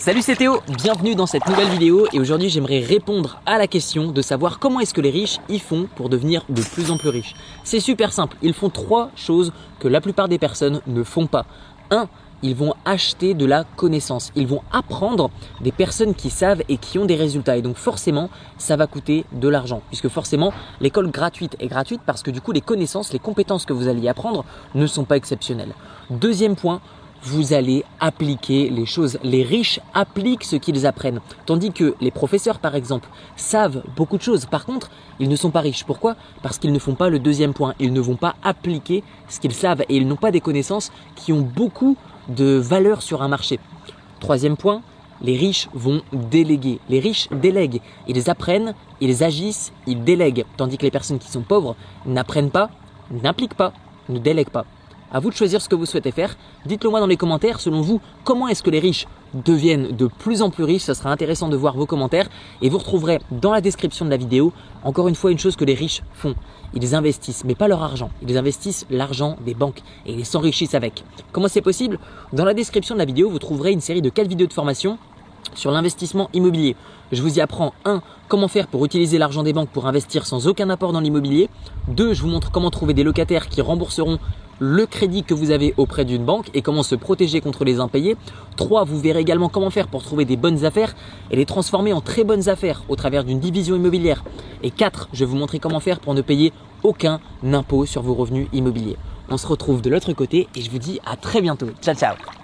Salut c'est Théo, bienvenue dans cette nouvelle vidéo et aujourd'hui j'aimerais répondre à la question de savoir comment est-ce que les riches y font pour devenir de plus en plus riches. C'est super simple, ils font trois choses que la plupart des personnes ne font pas. 1. Ils vont acheter de la connaissance, ils vont apprendre des personnes qui savent et qui ont des résultats et donc forcément ça va coûter de l'argent puisque forcément l'école gratuite est gratuite parce que du coup les connaissances, les compétences que vous allez apprendre ne sont pas exceptionnelles. Deuxième point, vous allez appliquer les choses. Les riches appliquent ce qu'ils apprennent. Tandis que les professeurs, par exemple, savent beaucoup de choses. Par contre, ils ne sont pas riches. Pourquoi? Parce qu'ils ne font pas le deuxième point. Ils ne vont pas appliquer ce qu'ils savent et ils n'ont pas des connaissances qui ont beaucoup de valeur sur un marché. Troisième point, les riches vont déléguer. Les riches délèguent. Ils apprennent, ils agissent, ils délèguent. Tandis que les personnes qui sont pauvres n'apprennent pas, n'appliquent pas, ne délèguent pas. À vous de choisir ce que vous souhaitez faire. Dites-le moi dans les commentaires, selon vous, comment est-ce que les riches deviennent de plus en plus riches? Ce sera intéressant de voir vos commentaires et vous retrouverez dans la description de la vidéo encore une fois une chose que les riches font. Ils investissent, mais pas leur argent. Ils investissent l'argent des banques et ils s'enrichissent avec. Comment c'est possible? Dans la description de la vidéo, vous trouverez une série de 4 vidéos de formation sur l'investissement immobilier. Je vous y apprends 1. Comment faire pour utiliser l'argent des banques pour investir sans aucun apport dans l'immobilier. 2. Je vous montre comment trouver des locataires qui rembourseront le crédit que vous avez auprès d'une banque et comment se protéger contre les impayés. 3. Vous verrez également comment faire pour trouver des bonnes affaires et les transformer en très bonnes affaires au travers d'une division immobilière. Et 4. Je vais vous montrer comment faire pour ne payer aucun impôt sur vos revenus immobiliers. On se retrouve de l'autre côté et je vous dis à très bientôt. Ciao ciao